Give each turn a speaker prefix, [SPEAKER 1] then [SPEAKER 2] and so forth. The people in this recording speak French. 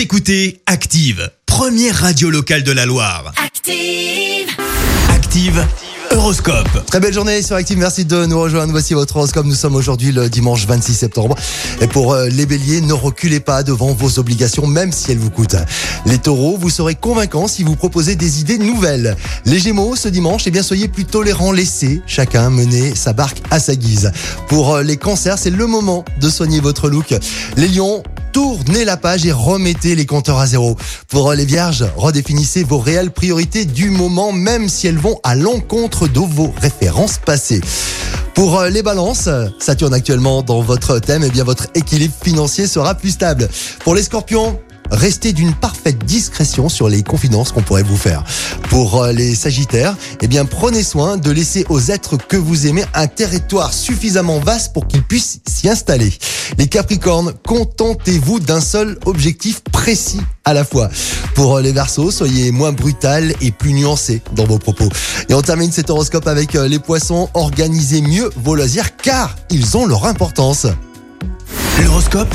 [SPEAKER 1] Vous écoutez Active, première radio locale de la Loire.
[SPEAKER 2] Active.
[SPEAKER 1] Active, Horoscope.
[SPEAKER 3] Très belle journée sur Active, merci de nous rejoindre. Voici votre horoscope. Nous sommes aujourd'hui le dimanche 26 septembre. Et pour euh, les béliers, ne reculez pas devant vos obligations, même si elles vous coûtent. Les taureaux, vous serez convaincants si vous proposez des idées nouvelles. Les gémeaux, ce dimanche, eh bien, soyez plus tolérants, laissez chacun mener sa barque à sa guise. Pour euh, les cancers, c'est le moment de soigner votre look. Les lions, tournez la page et remettez les compteurs à zéro. Pour euh, les vierges, redéfinissez vos réelles priorités du moment, même si elles vont à l'encontre de vos références passées. Pour euh, les balances, Saturne actuellement dans votre thème, eh bien votre équilibre financier sera plus stable. Pour les scorpions, Restez d'une parfaite discrétion sur les confidences qu'on pourrait vous faire. Pour euh, les Sagittaires, eh bien prenez soin de laisser aux êtres que vous aimez un territoire suffisamment vaste pour qu'ils puissent s'y installer. Les Capricornes, contentez-vous d'un seul objectif précis à la fois. Pour euh, les Verseaux, soyez moins brutal et plus nuancé dans vos propos. Et on termine cet horoscope avec euh, les Poissons, organisez mieux vos loisirs car ils ont leur importance.
[SPEAKER 1] L'horoscope